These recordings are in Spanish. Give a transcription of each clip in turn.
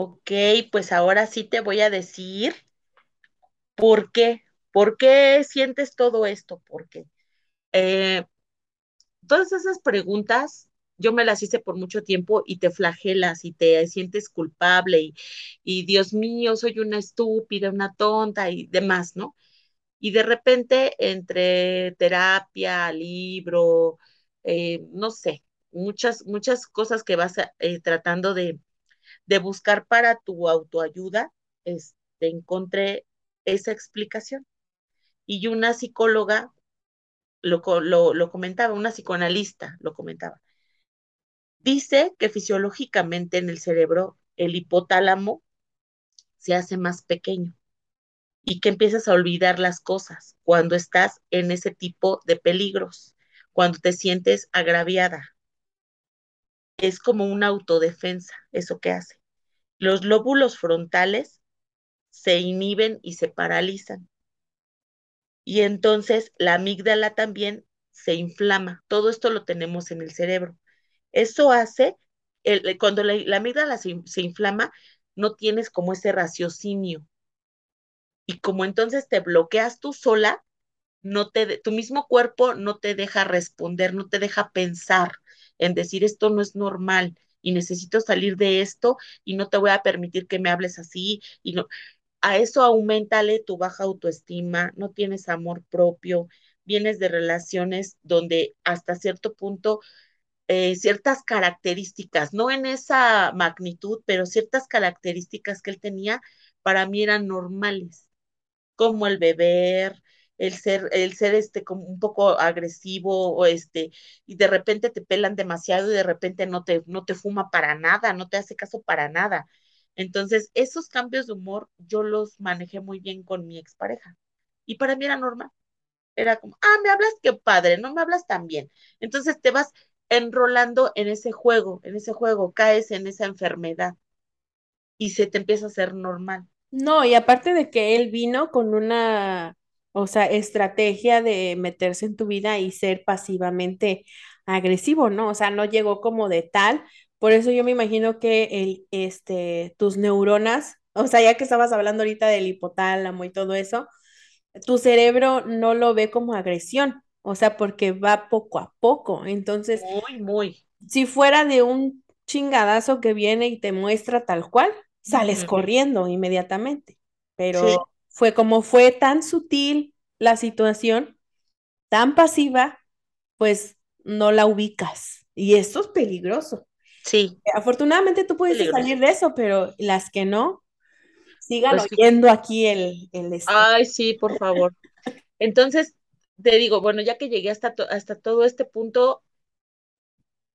Ok, pues ahora sí te voy a decir por qué, por qué sientes todo esto, por qué. Eh, todas esas preguntas yo me las hice por mucho tiempo y te flagelas y te sientes culpable y, y Dios mío, soy una estúpida, una tonta y demás, ¿no? Y de repente, entre terapia, libro, eh, no sé, muchas, muchas cosas que vas eh, tratando de, de, buscar para tu autoayuda, este, encontré esa explicación. Y una psicóloga lo, lo, lo comentaba, una psicoanalista lo comentaba. Dice que fisiológicamente en el cerebro el hipotálamo se hace más pequeño y que empiezas a olvidar las cosas cuando estás en ese tipo de peligros, cuando te sientes agraviada. Es como una autodefensa, eso que hace. Los lóbulos frontales se inhiben y se paralizan. Y entonces la amígdala también se inflama. Todo esto lo tenemos en el cerebro. Eso hace, el, cuando la, la amígdala se, se inflama, no tienes como ese raciocinio, y como entonces te bloqueas tú sola, no te, tu mismo cuerpo no te deja responder, no te deja pensar en decir esto no es normal y necesito salir de esto y no te voy a permitir que me hables así y no a eso aumentale tu baja autoestima, no tienes amor propio, vienes de relaciones donde hasta cierto punto eh, ciertas características, no en esa magnitud, pero ciertas características que él tenía para mí eran normales como el beber, el ser, el ser este como un poco agresivo o este, y de repente te pelan demasiado y de repente no te, no te fuma para nada, no te hace caso para nada. Entonces, esos cambios de humor yo los manejé muy bien con mi expareja. Y para mí era normal. Era como, ah, me hablas, qué padre, no me hablas tan bien. Entonces te vas enrolando en ese juego, en ese juego, caes en esa enfermedad y se te empieza a hacer normal. No, y aparte de que él vino con una, o sea, estrategia de meterse en tu vida y ser pasivamente agresivo, ¿no? O sea, no llegó como de tal. Por eso yo me imagino que el, este, tus neuronas, o sea, ya que estabas hablando ahorita del hipotálamo y todo eso, tu cerebro no lo ve como agresión, o sea, porque va poco a poco. Entonces, Muy, muy. si fuera de un chingadazo que viene y te muestra tal cual, sales corriendo inmediatamente. Sí, Pero fue como fue tan sutil la situación, tan pasiva, pues no la ubicas. Y esto es peligroso. sí, Afortunadamente tú pudiste peligroso. salir de eso, pero las que no, sigan Pues oyendo aquí el, el este. Ay, sí, por favor. Entonces, te digo, bueno, ya que llegué hasta, to- hasta todo este punto,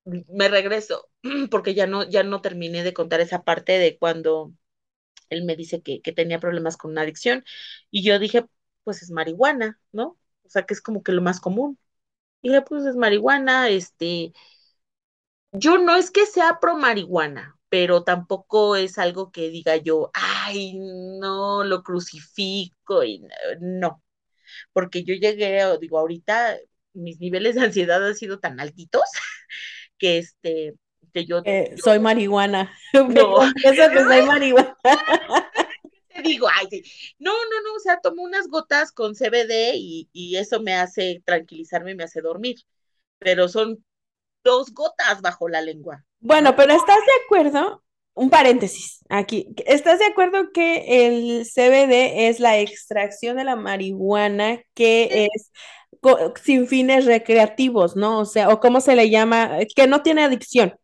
me regreso, porque ya no, ya no terminé de contar esa parte de cuando él me dice que, que tenía problemas con una adicción, y yo dije, pues es marihuana, ¿no? O sea, que es como que lo más común. Y dije, pues es marihuana, este, yo no es que sea pro marihuana, pero tampoco es algo que diga yo, ay, no, lo crucifico, y no. porque yo llegué, digo, ahorita mis niveles de ansiedad han sido tan altitos que este, que yo, Eh, yo, soy marihuana. No, confieso que soy marihuana. te digo, ay, no, no, no, o sea, tomo unas gotas con CBD y, y eso me hace tranquilizarme y me hace dormir, pero son dos gotas bajo la lengua, Bueno, ¿no? pero ¿estás de acuerdo? Un paréntesis aquí. ¿Estás de acuerdo que el CBD es la extracción de la marihuana que es sin fines recreativos, ¿no? O sea, o cómo se le llama, que no tiene adicción.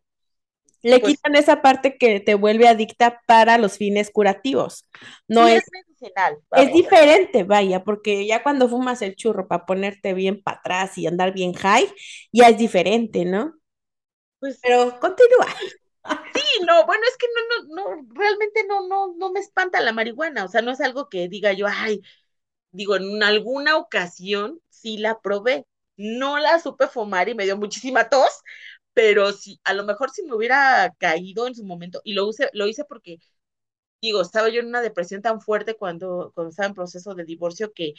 Le pues quitan esa parte que te vuelve adicta para los fines curativos. No sí es, es medicinal, es diferente, vaya, porque ya cuando fumas el churro para ponerte bien para atrás y andar bien high, ya es diferente, ¿no? Pues Pero continúa. sí, no, bueno, es que no, no, no, realmente no, no, no me espanta la marihuana, o sea, no es algo que diga yo, ay, digo, en alguna ocasión sí la probé. No la supe fumar y me dio muchísima tos, pero sí, a lo mejor si me hubiera caído en su momento, y lo, use, lo hice porque, digo, estaba yo en una depresión tan fuerte cuando, cuando estaba en proceso de divorcio que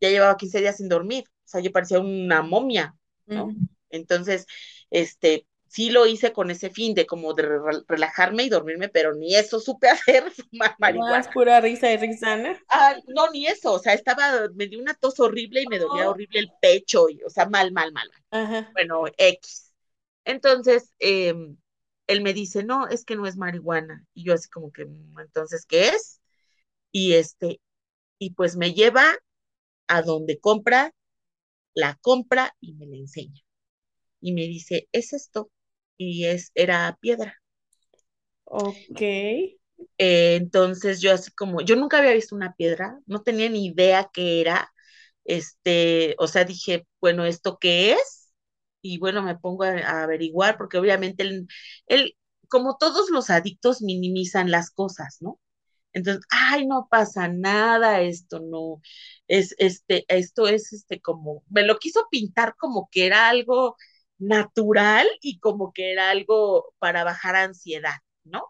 ya llevaba 15 días sin dormir, o sea, yo parecía una momia, ¿no? Entonces, este, sí lo hice con ese fin de como de re- relajarme y dormirme, pero ni eso supe hacer, fumar Más marihuana. pura risa y risa, ¿no? Ah, no, ni eso, o sea, estaba, me dio una tos horrible y me dolía horrible el pecho, y, o sea, mal, mal, mal. Ajá. Bueno, X. Entonces, eh, él me dice, no, es que no es marihuana. Y yo así como que, "Mm, entonces, ¿qué es? Y este, y pues me lleva a donde compra, la compra y me la enseña. Y me dice, es esto. Y es, era piedra. Ok. Eh, entonces yo así como, yo nunca había visto una piedra, no tenía ni idea qué era. Este, o sea, dije, bueno, ¿esto qué es? Y bueno, me pongo a, averiguar porque obviamente él, él, como todos los adictos, minimizan las cosas, ¿no? Entonces, ay, no pasa nada, esto no, es, este, esto es, este, como, me lo quiso pintar como que era algo natural y como que era algo para bajar ansiedad, ¿no?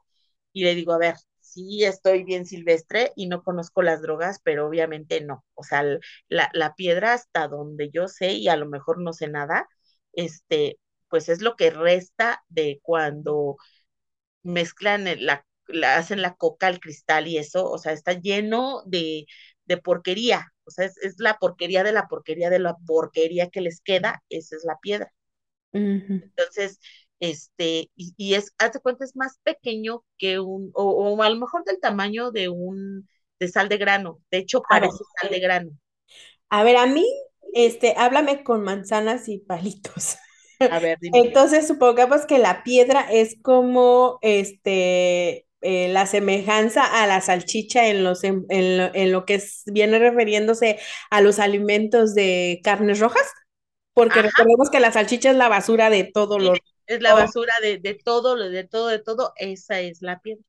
Y le digo, a ver, sí, estoy bien silvestre y no conozco las drogas, pero obviamente no. O sea, la, la piedra hasta donde yo sé y a lo mejor no sé nada, este, pues es lo que resta de cuando mezclan la, la- hacen la coca al cristal y eso, o sea, está lleno de, de porquería. O sea, es, es la porquería de la porquería de la porquería que les queda, esa es la piedra. Entonces, este, y, y es, haz de cuenta, es más pequeño que un, o, o a lo mejor del tamaño de un, de sal de grano. De hecho, parece sal de grano. a ver, a mí, este, háblame con manzanas y palitos. A ver, dime. Entonces, supongamos que la piedra es como, este, eh, la semejanza a la salchicha en los, en, en lo, en lo que es- viene refiriéndose a los alimentos de carnes rojas, porque Ajá, recordemos que la salchicha es la basura de todos sí, los... es la basura de, de todo, lo- de todo, de todo, esa es la piedra.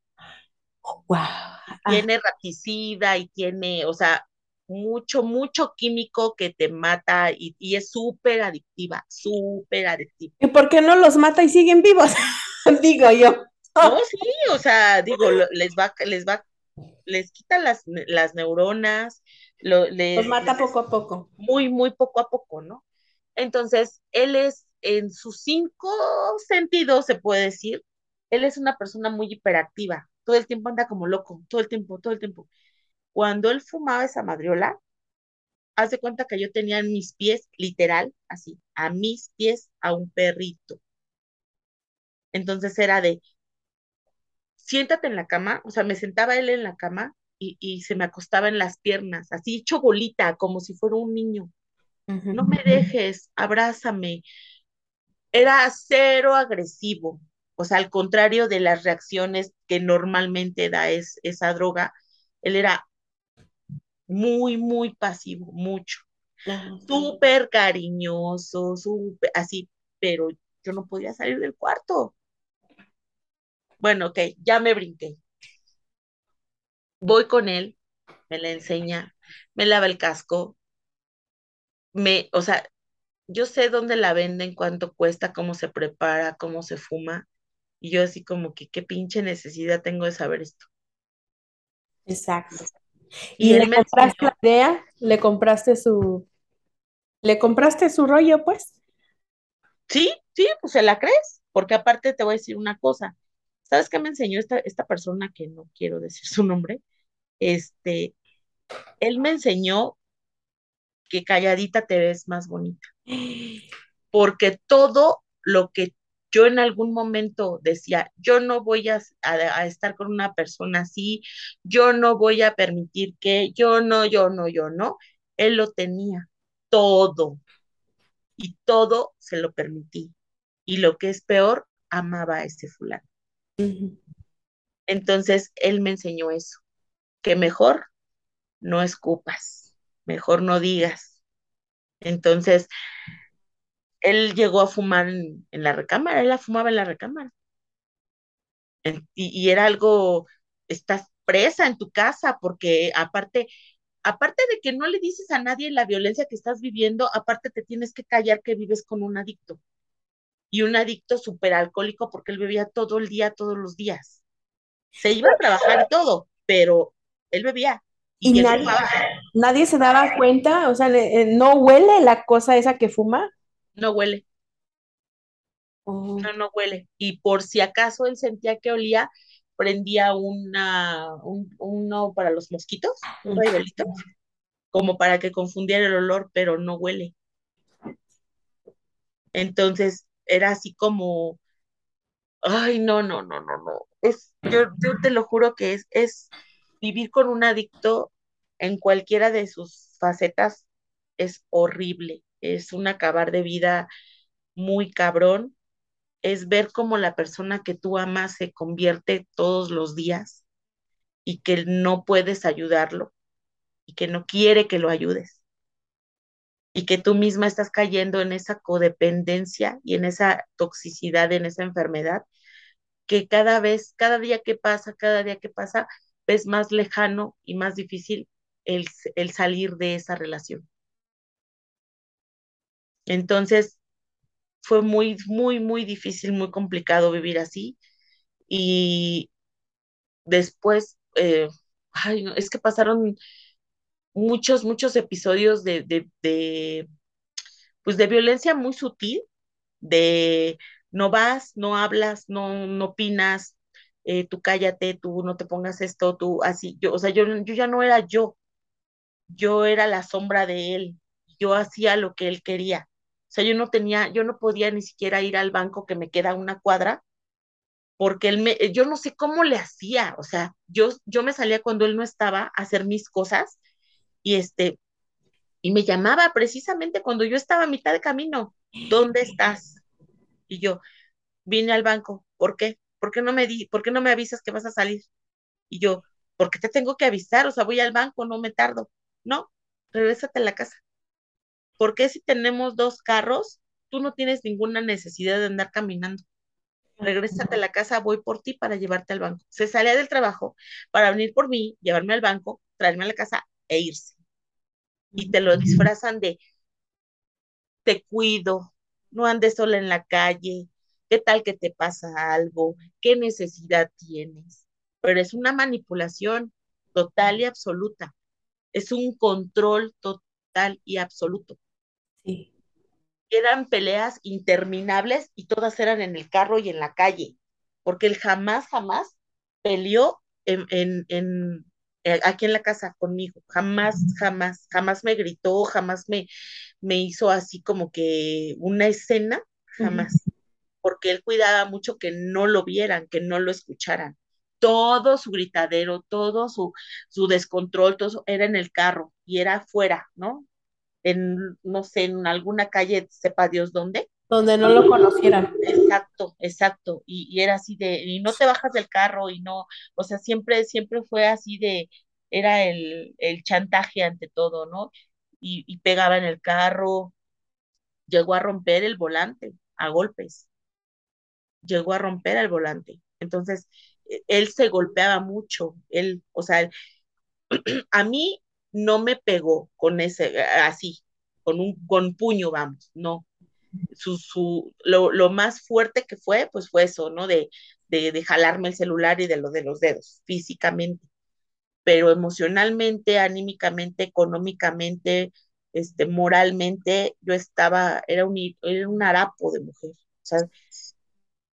wow. Ah, tiene raticida y tiene, o sea, mucho, mucho químico que te mata y, y es súper adictiva, súper adictiva. ¿y por qué no los mata y siguen vivos? Digo yo. No, sí, o sea, digo, les va, les va, les quita las, las neuronas, lo, Los les, mata les poco a poco. muy, muy poco a poco, ¿no? Entonces, él es, en sus cinco sentidos, se puede decir, él es una persona muy hiperactiva, todo el tiempo anda como loco, todo el tiempo, todo el tiempo. Cuando él fumaba esa madriola, haz de cuenta que yo tenía en mis pies, literal, así, a mis pies, a un perrito. Entonces era de, siéntate en la cama, o sea, me sentaba él en la cama y, y se me acostaba en las piernas, así hecho bolita, como si fuera un niño. No me dejes, abrázame. Era cero agresivo, o sea, al contrario de las reacciones que normalmente da es, esa droga, él era muy, muy pasivo, mucho. Súper cariñoso, súper así, pero yo no podía salir del cuarto. Bueno, ok, ya me brinqué. Voy con él, me la enseña, me lava el casco, me, o sea, yo sé dónde la venden, cuánto cuesta, cómo se prepara, cómo se fuma, y yo así como que qué pinche necesidad tengo de saber esto. Exacto. Y ¿Y él le me compraste la idea? ¿Le compraste su, le compraste su rollo, pues? sí, sí, pues se la crees, porque aparte te voy a decir una cosa. ¿Sabes qué me enseñó esta, esta persona que no quiero decir su nombre? Este, él me enseñó que calladita te ves más bonita, porque todo lo que yo en algún momento decía, yo no voy a, a, a estar con una persona así, yo no voy a permitir que, yo no, yo no, yo no, él lo tenía todo y todo se lo permití. Y lo que es peor, amaba a ese fulano. Entonces, él me enseñó eso, que mejor no escupas, mejor no digas. Entonces, él llegó a fumar en, en la recámara, él la fumaba en la recámara. En- y, y era algo, estás presa en tu casa, porque aparte, aparte de que no le dices a nadie la violencia que estás viviendo, aparte te tienes que callar que vives con un adicto. Y un adicto súper alcohólico porque él bebía todo el día, todos los días. Se iba a trabajar y todo, pero él bebía Y y nadie, nadie se daba cuenta, o sea, eh, no huele la cosa esa que fuma. No huele. Oh, no, no huele. Y por si acaso él sentía que olía, prendía una, un, uno para los mosquitos, un rayolito, como para que confundiera el olor, pero no huele. Entonces era así como, ay, no, no, no, no, no. Es, yo, yo te lo juro que es, es vivir con un adicto en cualquiera de sus facetas es horrible. Es un acabar de vida muy cabrón. Es ver cómo la persona que tú amas se convierte todos los días y que no puedes ayudarlo y que no quiere que lo ayudes y que tú misma estás cayendo en esa codependencia y en esa toxicidad, en esa enfermedad, que cada vez, cada día que pasa, cada día que pasa, ves más lejano y más difícil el, el salir de esa relación. Entonces, fue muy, muy, muy difícil, muy complicado vivir así. Y después, eh, ay, es que pasaron muchos, muchos episodios de, de, de, pues de violencia muy sutil, de no vas, no hablas, no, no opinas, eh, tú cállate, tú no te pongas esto, tú así, yo, o sea, yo, yo ya no era yo, yo era la sombra de él, yo hacía lo que él quería. Sea, yo no tenía, yo no podía ni siquiera ir al banco que me queda una cuadra, porque él me, yo no sé cómo le hacía, o sea, yo, yo me salía cuando él no estaba a hacer mis cosas y este, y me llamaba precisamente cuando yo estaba a mitad de camino, ¿dónde estás? Y yo, vine al banco, ¿por qué? ¿Por qué no me di, por qué no me avisas que vas a salir? Y yo, ¿por qué te tengo que avisar? O sea, voy al banco, no me tardo. No, regrésate a la casa. ¿Por qué si tenemos dos carros, tú no tienes ninguna necesidad de andar caminando? Regrésate a la casa, voy por ti para llevarte al banco. Se salía del trabajo para venir por mí, llevarme al banco, traerme a la casa e irse. Y te lo disfrazan de, te cuido, no andes sola en la calle, ¿qué tal que te pasa algo? ¿Qué necesidad tienes? Pero es una manipulación total y absoluta. Es un control total y absoluto. sí. Eran peleas interminables y todas eran en el carro y en la calle, porque él jamás, jamás peleó en, en, en eh, aquí en la casa conmigo, jamás, jamás, jamás me gritó, jamás me, me hizo así como que una escena, jamás, porque él cuidaba mucho que no lo vieran, que no lo escucharan. Todo su gritadero, todo su, su descontrol, todo eso era en el carro y era afuera, ¿no? En, no sé, en alguna calle, sepa Dios dónde. Donde no lo conocieran. Exacto, exacto. Y, y era así de, y no te bajas del carro y no, o sea, siempre, siempre fue así de, era el, el chantaje ante todo, ¿no? Y, y pegaba en el carro, llegó a romper el volante a golpes, llegó a romper el volante. Entonces, e- él se golpeaba mucho, él, o sea, a mí no me pegó con ese, así, con un con puño, vamos, no. Su, su, lo, lo más fuerte que fue, pues fue eso, ¿no? De, de, de jalarme el celular y de lo de los dedos, físicamente, pero emocionalmente, anímicamente, económicamente, este, moralmente, yo estaba, era un, era un harapo de mujer. O sea,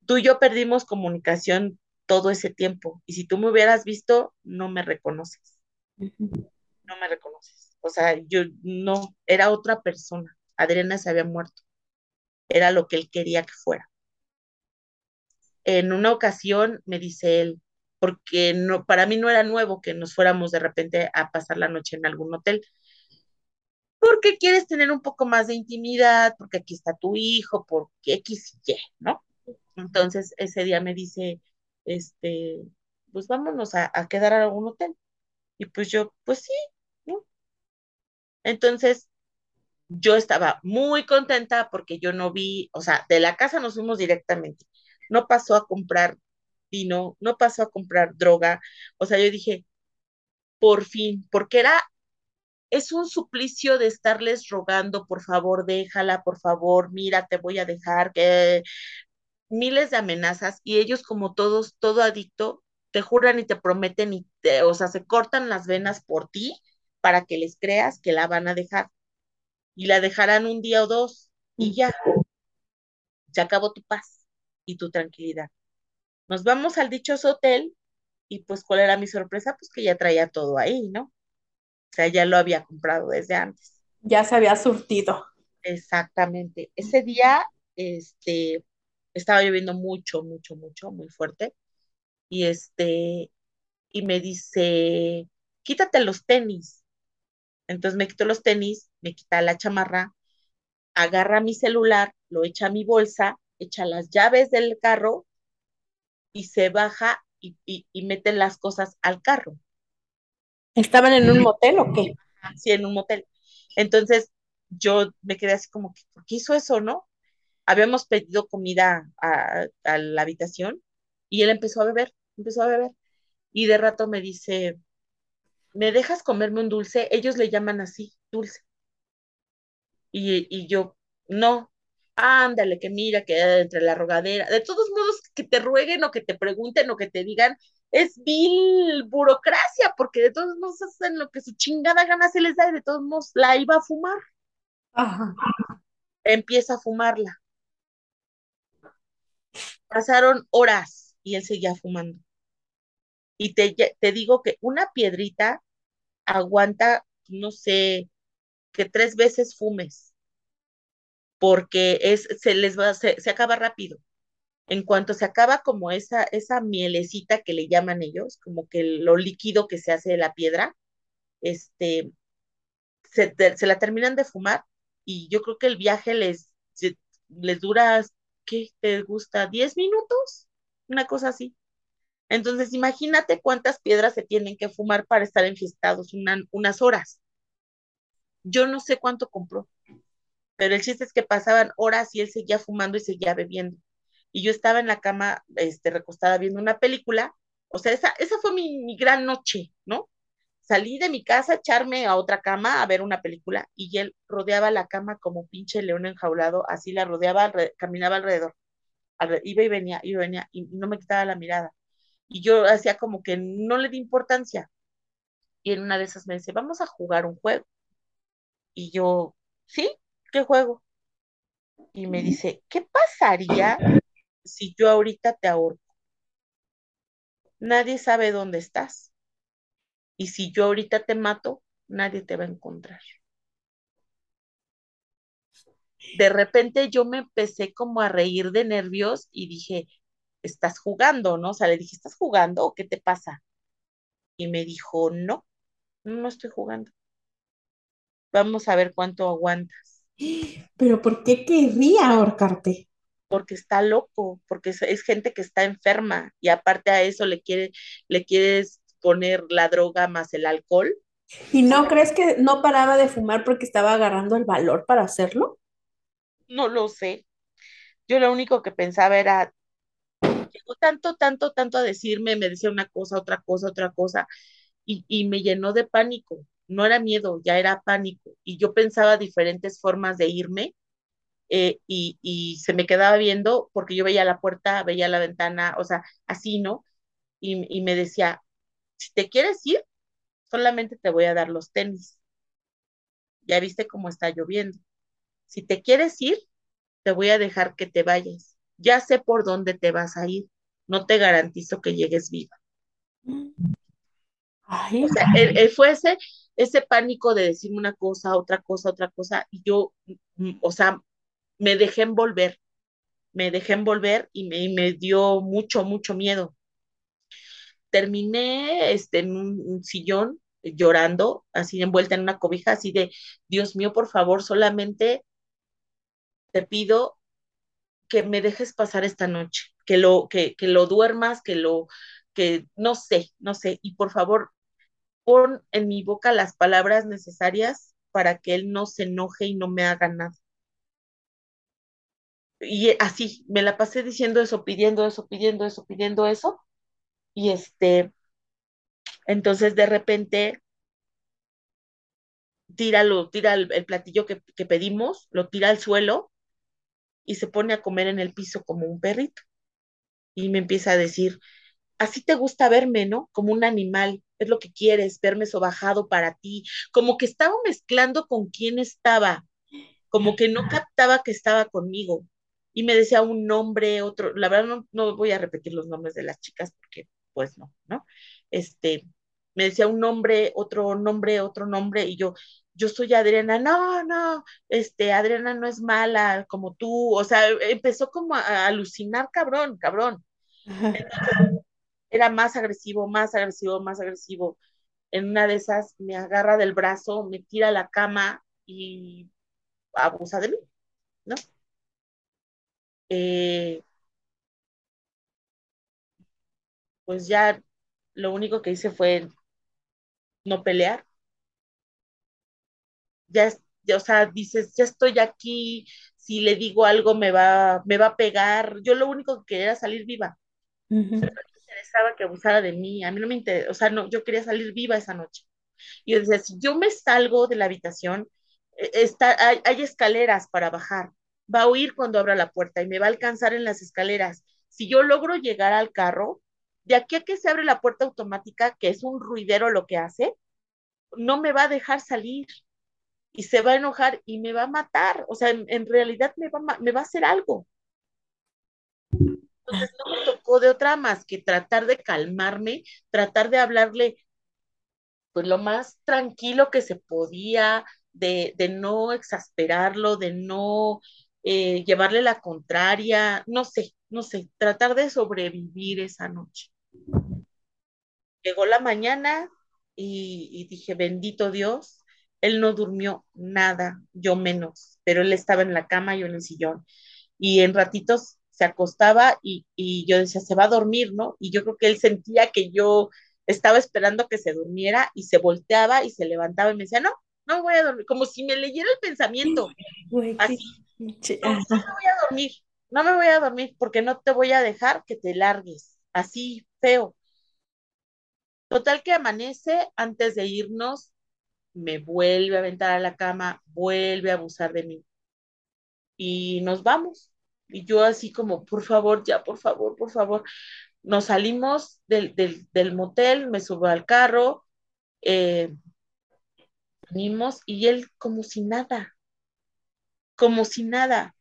tú y yo perdimos comunicación todo ese tiempo, y si tú me hubieras visto, no me reconoces. No me reconoces. O sea, yo no, era otra persona. Adriana se había muerto, era lo que él quería que fuera. En una ocasión me dice él, porque no, para mí no era nuevo que nos fuéramos de repente a pasar la noche en algún hotel, porque quieres tener un poco más de intimidad, porque aquí está tu hijo, porque X y Y, ¿no? Entonces ese día me dice, este, pues vámonos a, a quedar a algún hotel. Y pues yo, pues sí. Entonces yo estaba muy contenta porque yo no vi, o sea, de la casa nos fuimos directamente. No pasó a comprar vino, no pasó a comprar droga. O sea, yo dije, por fin, porque era, es un suplicio de estarles rogando, por favor, déjala, por favor, mira, te voy a dejar, que miles de amenazas y ellos como todos, todo adicto, te juran y te prometen y te, o sea, se cortan las venas por ti para que les creas que la van a dejar y la dejarán un día o dos y ya, se acabó tu paz. y tu tranquilidad. Nos vamos al dichoso hotel y pues cuál era mi sorpresa, pues que ya traía todo ahí, ¿no? O sea, ya lo había comprado desde antes. Ya se había surtido. Exactamente. Ese día, este, estaba lloviendo mucho, mucho, mucho, muy fuerte. Y este, y me dice, quítate los tenis. Entonces me quito los tenis, me quita la chamarra, agarra mi celular, lo echa a mi bolsa, echa las llaves del carro y se baja y, y, y mete las cosas al carro. ¿Estaban en un motel o qué? Sí, en un motel. Entonces yo me quedé así como que, ¿por qué hizo eso, no? Habíamos pedido comida a, a la habitación y él empezó a beber, empezó a beber. Y de rato me dice, ¿me dejas comerme un dulce? Ellos le llaman así, dulce. Y, y yo, no, ándale, que mira, que entre la rogadera, de todos modos, que te rueguen o que te pregunten o que te digan, es vil burocracia, porque de todos modos hacen lo que su chingada gana se les da y de todos modos la iba a fumar. Ajá. Empieza a fumarla. Pasaron horas y él seguía fumando. Y te, te digo que una piedrita aguanta, no sé, que tres veces fumes, porque es, se les va, se, se acaba rápido. En cuanto se acaba como esa, esa mielecita que le llaman ellos, como que lo líquido que se hace de la piedra, este, se, se la terminan de fumar y yo creo que el viaje les, les dura, ¿qué te gusta? ¿10 minutos? Una cosa así. Entonces, imagínate cuántas piedras se tienen que fumar para estar enfiestados una, unas horas. Yo no sé cuánto compró, pero el chiste es que pasaban horas y él seguía fumando y seguía bebiendo. Y yo estaba en la cama, este, recostada viendo una película. O sea, esa, esa fue mi, mi gran noche, ¿no? Salí de mi casa, echarme a otra cama a ver una película y él rodeaba la cama como pinche león enjaulado, así la rodeaba, caminaba alrededor. Iba y venía, iba y venía y no me quitaba la mirada. Y yo hacía como que no le di importancia. Y en una de esas me dice, vamos a jugar un juego. Y yo, ¿sí? ¿Qué juego? Y me dice, ¿qué pasaría si yo ahorita te ahorco? Nadie sabe dónde estás. Y si yo ahorita te mato, nadie te va a encontrar. De repente yo me empecé como a reír de nervios y dije, estás jugando, ¿no? O sea, le dije, ¿estás jugando o qué te pasa? Y me dijo, no, no estoy jugando. Vamos a ver cuánto aguantas. Pero ¿por qué querría ahorcarte? Porque está loco, porque es, es, gente que está enferma y aparte a eso le quiere, le quieres poner la droga más el alcohol. ¿Y no crees que no paraba de fumar porque estaba agarrando el valor para hacerlo? No lo sé. Yo lo único que pensaba era, tanto, tanto, tanto a decirme, me decía una cosa, otra cosa, otra cosa, y, y me llenó de pánico. No era miedo, ya era pánico. Y yo pensaba diferentes formas de irme eh, y, y, se me quedaba viendo porque yo veía la puerta, veía la ventana, o sea, así, ¿no? Y, y me decía, si te quieres ir, solamente te voy a dar los tenis. Ya viste cómo está lloviendo. Si te quieres ir, te voy a dejar que te vayas ya sé por dónde te vas a ir, no te garantizo que llegues viva. Ay. O sea, él, él fue ese, ese pánico de decirme una cosa, otra cosa, otra cosa, y yo, o sea, me dejé envolver, me dejé envolver y me, y me dio mucho, mucho miedo. Terminé este, en un, un sillón llorando, así envuelta en una cobija, así de, Dios mío, por favor, solamente te pido que me dejes pasar esta noche, que lo, que, que lo duermas, que lo, que no sé, no sé, y por favor, pon en mi boca las palabras necesarias para que él no se enoje y no me haga nada. Y así, me la pasé diciendo eso, pidiendo eso, pidiendo eso, pidiendo eso, y este, entonces de repente tira, lo, tira el, el platillo que, que pedimos, lo tira al suelo y se pone a comer en el piso como un perrito. Y me empieza a decir, así te gusta verme, ¿no? Como un animal, es lo que quieres, verme sobajado para ti, como que estaba mezclando con quién estaba, como que no captaba que estaba conmigo. y me decía un nombre, otro, la verdad no, no voy a repetir los nombres de las chicas porque pues no, ¿no? Este, me decía un nombre, otro nombre, otro nombre, y yo, yo soy Adriana, no, no, este, Adriana no es mala como tú, o sea, empezó como a, a alucinar, cabrón, cabrón. Era más agresivo, más agresivo, más agresivo. En una de esas me agarra del brazo, me tira a la cama y abusa de mí, ¿no? Eh, pues ya lo único que hice fue no pelear. Ya, ya, o sea, dices, ya estoy aquí, si le digo algo me va, me va a pegar. Yo lo único que quería era salir viva. No me interesaba que abusara de mí, a mí no me interesa, o sea, no, yo quería salir viva esa noche. Y yo decía, si yo me salgo de la habitación, eh, está, hay, hay escaleras para bajar, va a oír cuando abra la puerta y me va a alcanzar en las escaleras. Si yo logro llegar al carro, de aquí a que se abre la puerta automática, que es un ruidero lo que hace, no me va a dejar salir y se va a enojar y me va a matar. O sea, en, en realidad me va, me va a hacer algo. Entonces no me tocó de otra más que tratar de calmarme, tratar de hablarle pues lo más tranquilo que se podía, de, de no exasperarlo, de no eh, llevarle la contraria, no sé, no sé, tratar de sobrevivir esa noche. Llegó la mañana y, y dije, bendito Dios, él no durmió nada, yo menos, pero él estaba en la cama, yo en el sillón, y en ratitos se acostaba y, y yo decía, se va a dormir, ¿no? Y yo creo que él sentía que yo estaba esperando que se durmiera y se volteaba y se levantaba y me decía, no, no voy a dormir, como si me leyera el pensamiento, así, no, me voy a dormir, no me voy a dormir porque no te voy a dejar que te largues, así feo. Total que amanece, antes de irnos, me vuelve a aventar a la cama, vuelve a abusar de mí y nos vamos. Y yo así como, por favor, ya, por favor, por favor. Nos salimos del, del, motel, me subo al carro, eh, y él como si nada, como si nada.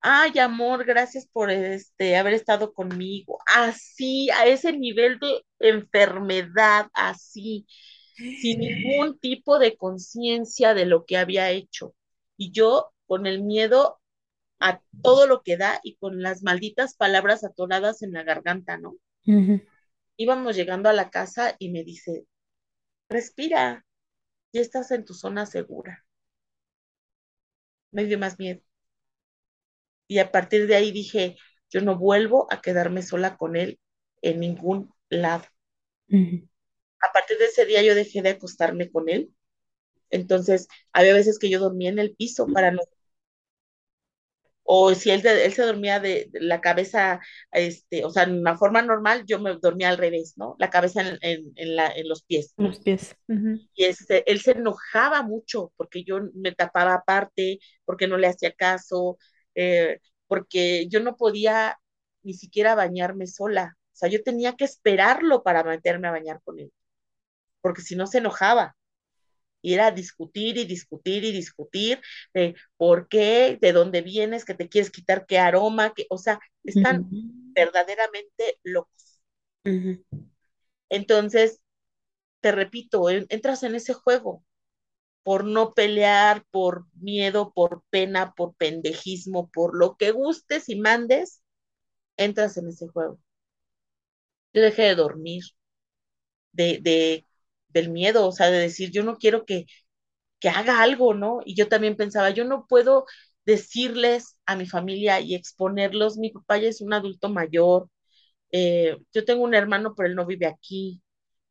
Ay, amor, gracias por este haber estado conmigo. Así, a ese nivel de enfermedad, así, sin ningún tipo de conciencia de lo que había hecho. Y yo con el miedo a todo lo que da y con las malditas palabras atoradas en la garganta, ¿no? Íbamos llegando a la casa y me dice, respira, ya estás en tu zona segura. Me dio más miedo. Y a partir de ahí dije, yo no vuelvo a quedarme sola con él en ningún lado. A partir de ese día yo dejé de acostarme con él. Entonces, había veces que yo dormía en el piso para no o si él, él se dormía de, la cabeza, este, o sea, en una forma normal, yo me dormía al revés, ¿no? La cabeza en, en, en, la, en los pies. Los pies. Y este, él se enojaba mucho porque yo me tapaba aparte, porque no le hacía caso, eh, porque yo no podía ni siquiera bañarme sola. O sea, yo tenía que esperarlo para meterme a bañar con él, porque si no se enojaba y era discutir y discutir y discutir de por qué, de dónde vienes, que te quieres quitar, qué aroma, que, o sea, están verdaderamente locos. Entonces, te repito, en- entras en ese juego por no pelear, por miedo, por pena, por pendejismo, por lo que gustes y mandes, entras en ese juego. Yo dejé de dormir, de, de, del miedo, o sea, de decir, yo no quiero que que haga algo, ¿no? Y yo también pensaba, yo no puedo decirles a mi familia y exponerlos, mi papá ya es un adulto mayor, eh, yo tengo un hermano, pero él no vive aquí,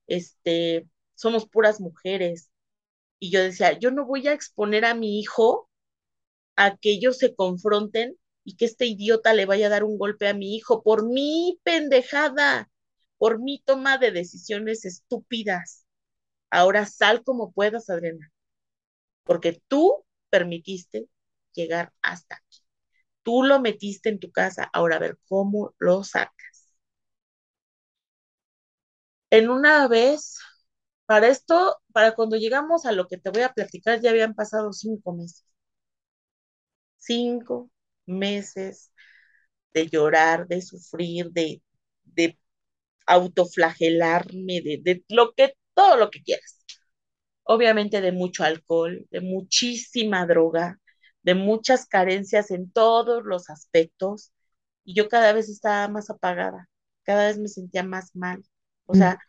este, somos puras mujeres. Y yo decía, yo no voy a exponer a mi hijo a que ellos se confronten y que este idiota le vaya a dar un golpe a mi hijo por mi pendejada, por mi toma de decisiones estúpidas. Ahora sal como puedas, Adriana porque tú permitiste llegar hasta aquí. Tú lo metiste en tu casa, ahora a ver cómo lo sacas. En una vez, para esto, para cuando llegamos a lo que te voy a platicar, ya habían pasado cinco meses. Cinco meses de llorar, de sufrir, de, de autoflagelarme, de, de lo que, todo lo que quieras. Obviamente de mucho alcohol, de muchísima droga, de muchas carencias en todos los aspectos. Y yo cada vez estaba más apagada, cada vez me sentía más mal. O sea,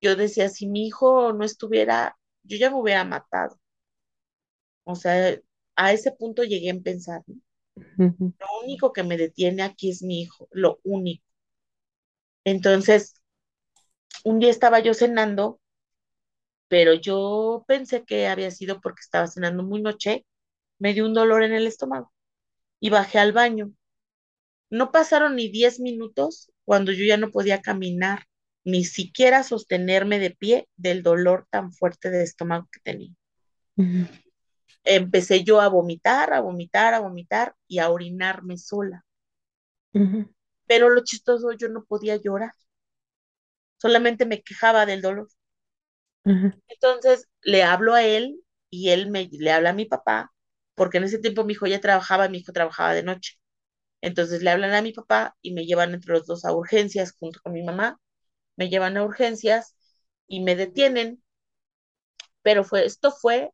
yo decía, si mi hijo no estuviera, yo ya me hubiera matado. O sea, a ese punto llegué a pensar, ¿no? Lo único que me detiene aquí es mi hijo, lo único. Entonces, un día estaba yo cenando, pero yo pensé que había sido porque estaba cenando muy noche, me dio un dolor en el estómago y bajé al baño. No pasaron ni 10 minutos cuando yo ya no podía caminar, ni siquiera sostenerme de pie del dolor tan fuerte de estómago que tenía. Empecé yo a vomitar, a vomitar, a vomitar y a orinarme sola. Pero lo chistoso, yo no podía llorar. Solamente me quejaba del dolor. Entonces le hablo a él y él me, le habla a mi papá, porque en ese tiempo mi hijo ya trabajaba, mi hijo trabajaba de noche. Entonces le hablan a mi papá y me llevan entre los dos a urgencias junto con mi mamá. Me llevan a urgencias y me detienen. Pero fue, esto fue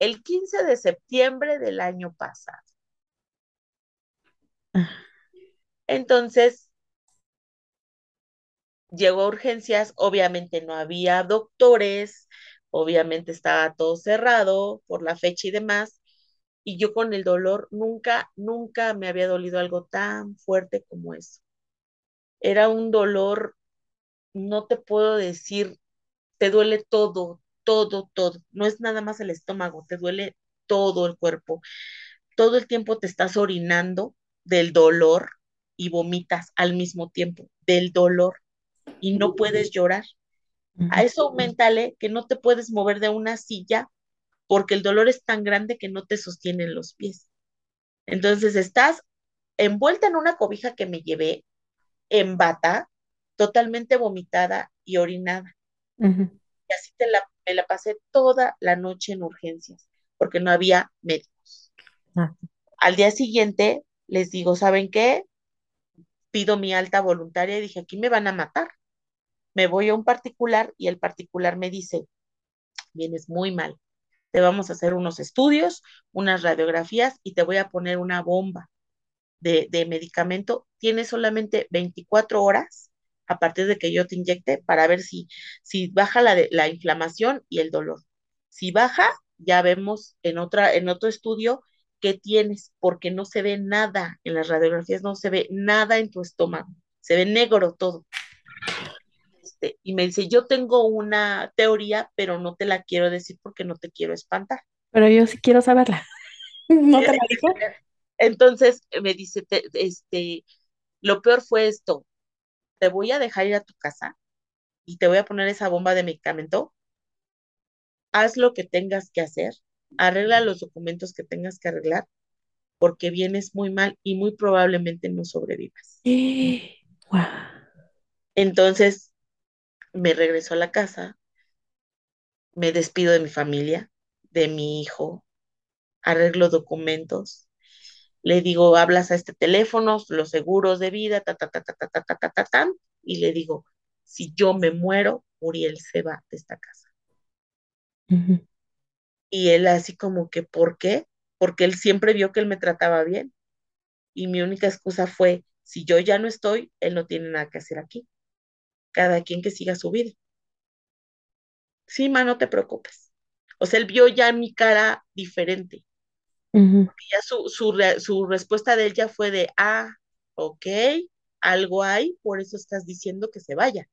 el 15 de septiembre del año pasado. Entonces, llegó a urgencias, obviamente no había doctores, obviamente estaba todo cerrado por la fecha y demás, y yo con el dolor nunca, nunca me había dolido algo tan fuerte como eso. Era un dolor, no te puedo decir, te duele todo, todo, todo. No es nada más el estómago, te duele todo el cuerpo. Todo el tiempo te estás orinando del dolor y vomitas al mismo tiempo del dolor y no puedes llorar. A eso aumentale que no te puedes mover de una silla porque el dolor es tan grande que no te sostienen los pies. Entonces estás envuelta en una cobija que me llevé, en bata, totalmente vomitada y orinada. Y así te la, me la pasé toda la noche en urgencias, porque no había médicos. Ah. Al día siguiente les digo, ¿saben qué? Pido mi alta voluntaria y dije, aquí me van a matar. Me voy a un particular y el particular me dice, vienes muy mal, te vamos a hacer unos estudios, unas radiografías y te voy a poner una bomba de, de medicamento. Tienes solamente 24 horas a partir de que yo te inyecte para ver si, si baja la, la inflamación y el dolor. Si baja, ya vemos en, otra, en otro estudio qué tienes, porque no se ve nada en las radiografías, no se ve nada en tu estómago, se ve negro todo. Este, y me dice, yo tengo una teoría, pero no te la quiero decir porque no te quiero espantar. Pero yo sí quiero saberla. ¿No te la dijo? Entonces me dice, este, lo peor fue esto, te voy a dejar ir a tu casa y te voy a poner esa bomba de medicamento, haz lo que tengas que hacer, arregla los documentos que tengas que arreglar, porque vienes muy mal y muy probablemente no sobrevivas. Entonces me regreso a la casa, me despido de mi familia, de mi hijo, arreglo documentos, le digo, hablas a este teléfono, los seguros de vida, ta, ta, ta, ta, ta, ta, ta, ta, ta, ta, y le digo, si yo me muero, Uriel se va de esta casa. Y él así como que, ¿por qué? Porque él siempre vio que él me trataba bien. Y mi única excusa fue, si yo ya no estoy, él no tiene nada que hacer aquí. Cada quien que siga su vida. Sí, ma, no te preocupes. O sea, él vio ya mi cara diferente ya su, su, respuesta de él ya fue de, ah, ok, algo hay, por eso estás diciendo que se vaya.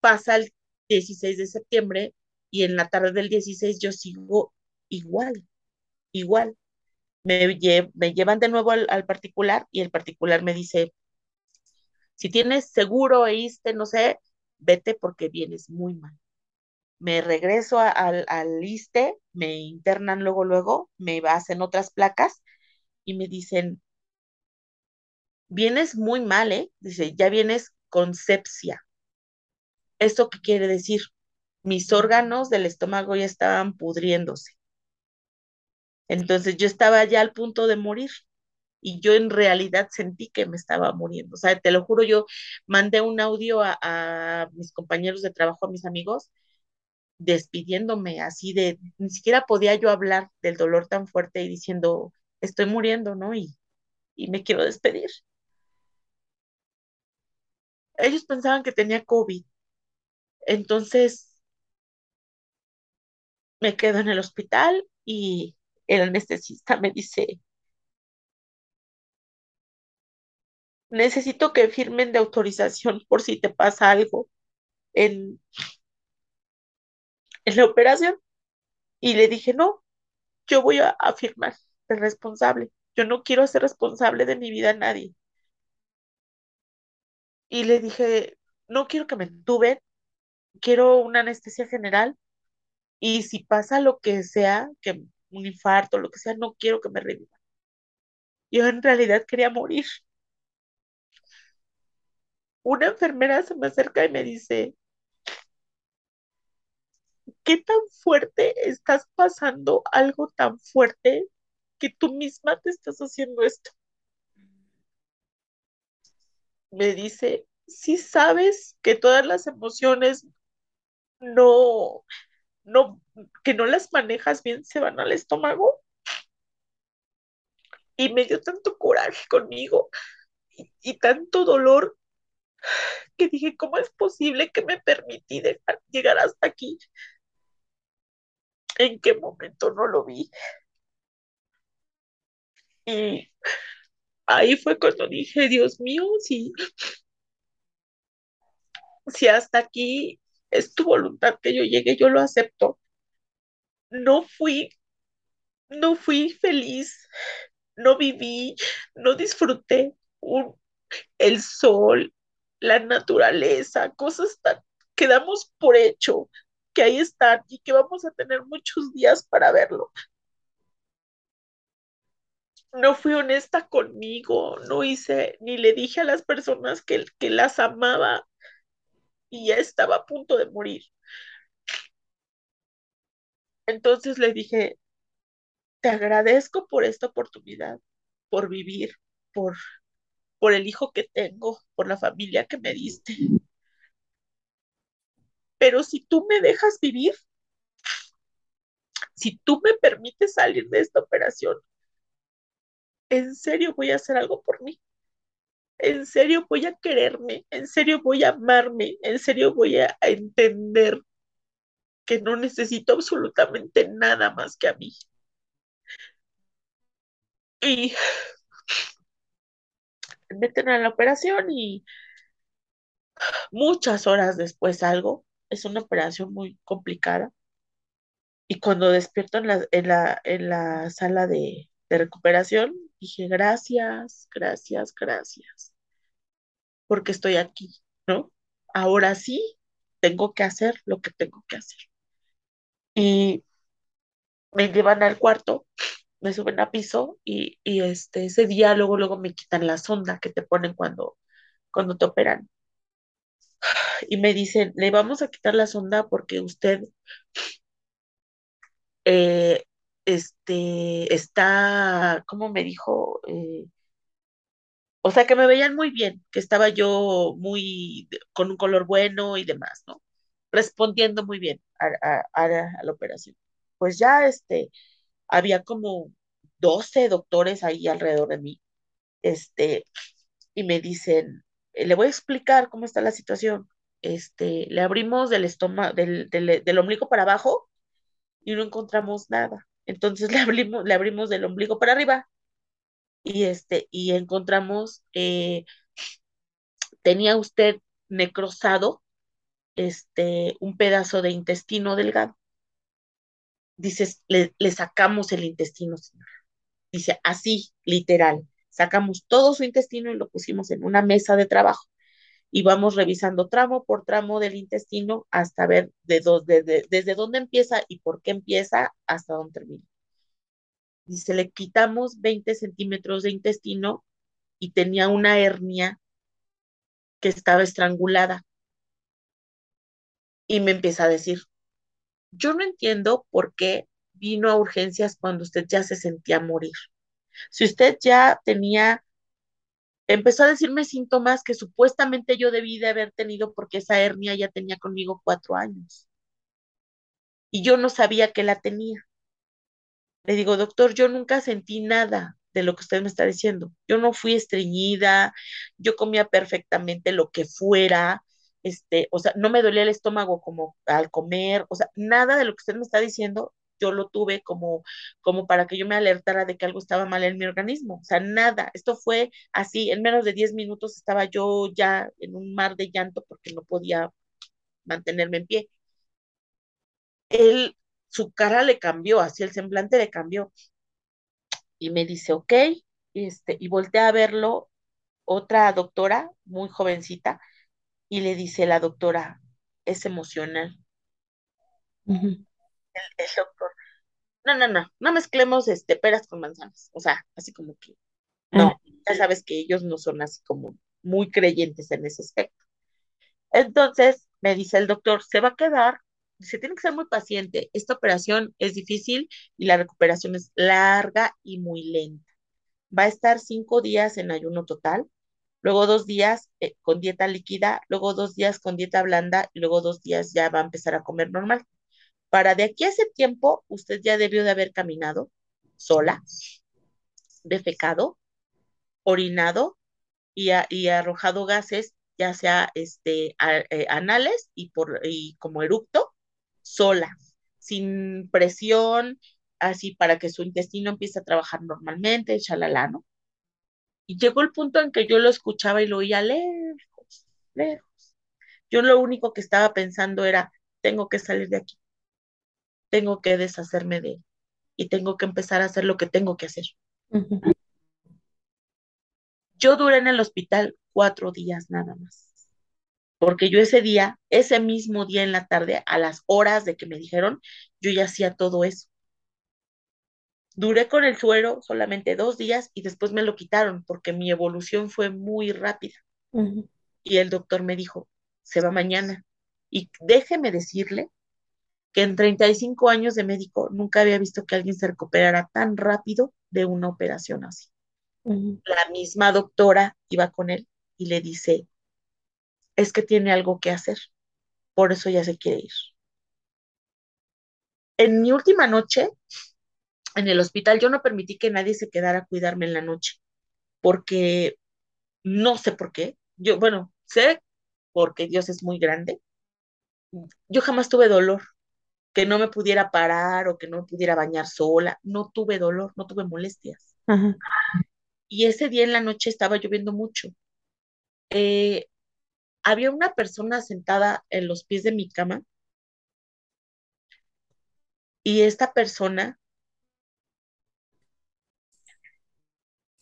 Pasa el 16 de septiembre y en la tarde del 16 yo sigo igual, igual. Me, me llevan de nuevo al, al, particular y el particular me dice, si tienes seguro, oíste, no sé, vete porque vienes muy mal me regreso al, al ISTE, me internan luego, luego, me hacen otras placas y me dicen, vienes muy mal, ¿eh? Dice, ya vienes con sepsia. ¿Esto qué quiere decir? Mis órganos del estómago ya estaban pudriéndose. Entonces yo estaba ya al punto de morir. y yo en realidad sentí que me estaba muriendo. O sea, te lo juro, yo mandé un audio a, mis compañeros de trabajo, a mis amigos, despidiéndome así de, ni siquiera podía yo hablar del dolor tan fuerte y diciendo, estoy muriendo, ¿no? Y, y me quiero despedir. Ellos pensaban que tenía COVID, entonces me quedo en el hospital y el anestesista me dice, necesito que firmen de autorización por si te pasa algo en, en la operación. Y le dije, no, yo voy a, firmar el responsable. Yo no quiero ser responsable de mi vida a nadie. Y le dije, no quiero que me entuben, quiero una anestesia general y si pasa lo que sea, que un infarto, lo que sea, no quiero que me reviva. Yo en realidad quería morir. Una enfermera se me acerca y me dice, ¿qué tan fuerte estás pasando algo tan fuerte que tú misma te estás haciendo esto? Me dice, si sabes que todas las emociones no, no, que no las manejas bien, se van al estómago. Y me dio tanto coraje conmigo y, tanto dolor que dije, ¿cómo es posible que me permití dejar llegar hasta aquí? ¿En qué momento no lo vi? Y ahí fue cuando dije, Dios mío, si, si hasta aquí es tu voluntad que yo llegue, yo lo acepto. No fui, no fui feliz, no viví, no disfruté el sol, la naturaleza, cosas tan que damos por hecho, que ahí están y que vamos a tener muchos días para verlo. No fui honesta conmigo, no hice, ni le dije a las personas que, que las amaba y ya estaba a punto de morir. Entonces le dije, te agradezco por esta oportunidad, por vivir, por, por el hijo que tengo, por la familia que me diste. Pero si tú me dejas vivir, si tú me permites salir de esta operación, en serio voy a hacer algo por mí. En serio voy a quererme, en serio voy a amarme, en serio voy a, entender que no necesito absolutamente nada más que a mí. Y me meten a la operación y muchas horas después salgo. Es una operación muy complicada. Y cuando despierto en la, en la, en la sala de, de recuperación, dije, gracias, gracias, gracias, porque estoy aquí, ¿no? Ahora sí, tengo que hacer lo que tengo que hacer. Y me llevan al cuarto, me suben a piso y, y este, ese día luego, luego me quitan la sonda que te ponen cuando, cuando te operan. Y me dicen, le vamos a quitar la sonda porque usted eh, este, está, ¿cómo me dijo? Eh, o sea, que me veían muy bien, que estaba yo muy, con un color bueno y demás, ¿no? Respondiendo muy bien a, a, a la, operación. Pues ya, este, había como 12 doctores ahí alrededor de mí, este, y me dicen, eh, le voy a explicar cómo está la situación. Este, le abrimos del estómago, del, del, del ombligo para abajo y no encontramos nada. Entonces le abrimos, le abrimos del ombligo para arriba y este, y encontramos, eh, tenía usted necrosado este, un pedazo de intestino delgado. Dices, le, le sacamos el intestino, señora. Dice, así, literal. Sacamos todo su intestino y lo pusimos en una mesa de trabajo. Y vamos revisando tramo por tramo del intestino hasta ver de, do, de, de, desde dónde empieza y por qué empieza hasta dónde termina. Dice, le quitamos 20 centímetros de intestino y tenía una hernia que estaba estrangulada. Y me empieza a decir, yo no entiendo por qué vino a urgencias cuando usted ya se sentía morir. Si usted ya tenía, empezó a decirme síntomas que supuestamente yo debí de haber tenido porque esa hernia ya tenía conmigo cuatro años. Y yo no sabía que la tenía. Le digo, doctor, yo nunca sentí nada de lo que usted me está diciendo. Yo no fui estreñida, yo comía perfectamente lo que fuera, este, o sea, no me dolía el estómago como al comer, o sea, nada de lo que usted me está diciendo, yo lo tuve como, como para que yo me alertara de que algo estaba mal en mi organismo, o sea, nada, esto fue así, en menos de 10 minutos estaba yo ya en un mar de llanto porque no podía mantenerme en pie. Él, su cara le cambió, así el semblante le cambió y me dice, ok, este, y volteé a verlo otra doctora, muy jovencita, y le dice la doctora, es emocional. Uh -huh. el, el, doctor, no, no, no, no mezclemos este, peras con manzanas, o sea, así como que, no, uh -huh. ya sabes que ellos no son así como muy creyentes en ese aspecto. Entonces, me dice el doctor, se va a quedar, se tiene que ser muy paciente, esta operación es difícil y la recuperación es larga y muy lenta. Va a estar cinco días en ayuno total, luego dos días eh, con dieta líquida, luego dos días con dieta blanda y luego dos días ya va a empezar a comer normal. Para de aquí a ese tiempo, usted ya debió de haber caminado sola, defecado, orinado y, y arrojado gases, ya sea este, eh, anales y, por, y como eructo, sola, sin presión, así para que su intestino empiece a trabajar normalmente, chalala, ¿no? Y llegó el punto en que yo lo escuchaba y lo oía lejos, lejos. Yo lo único que estaba pensando era, tengo que salir de aquí, tengo que deshacerme de él y tengo que empezar a hacer lo que tengo que hacer. Uh -huh. Yo duré en el hospital cuatro días nada más, porque yo ese día, ese mismo día en la tarde, a las horas de que me dijeron, yo ya hacía todo eso. Duré con el suero solamente dos días y después me lo quitaron porque mi evolución fue muy rápida. Uh -huh. Y el doctor me dijo, se va mañana. Y déjeme decirle que en 35 años de médico nunca había visto que alguien se recuperara tan rápido de una operación así. Uh -huh. La misma doctora iba con él y le dice, es que tiene algo que hacer, por eso ya se quiere ir. En mi última noche, en el hospital, yo no permití que nadie se quedara a cuidarme en la noche, porque no sé por qué. Yo, bueno, sé porque Dios es muy grande. Yo jamás tuve dolor, que no me pudiera parar o que no me pudiera bañar sola. No tuve dolor, no tuve molestias. Y ese día en la noche estaba lloviendo mucho. Eh, había una persona sentada en los pies de mi cama. Y esta persona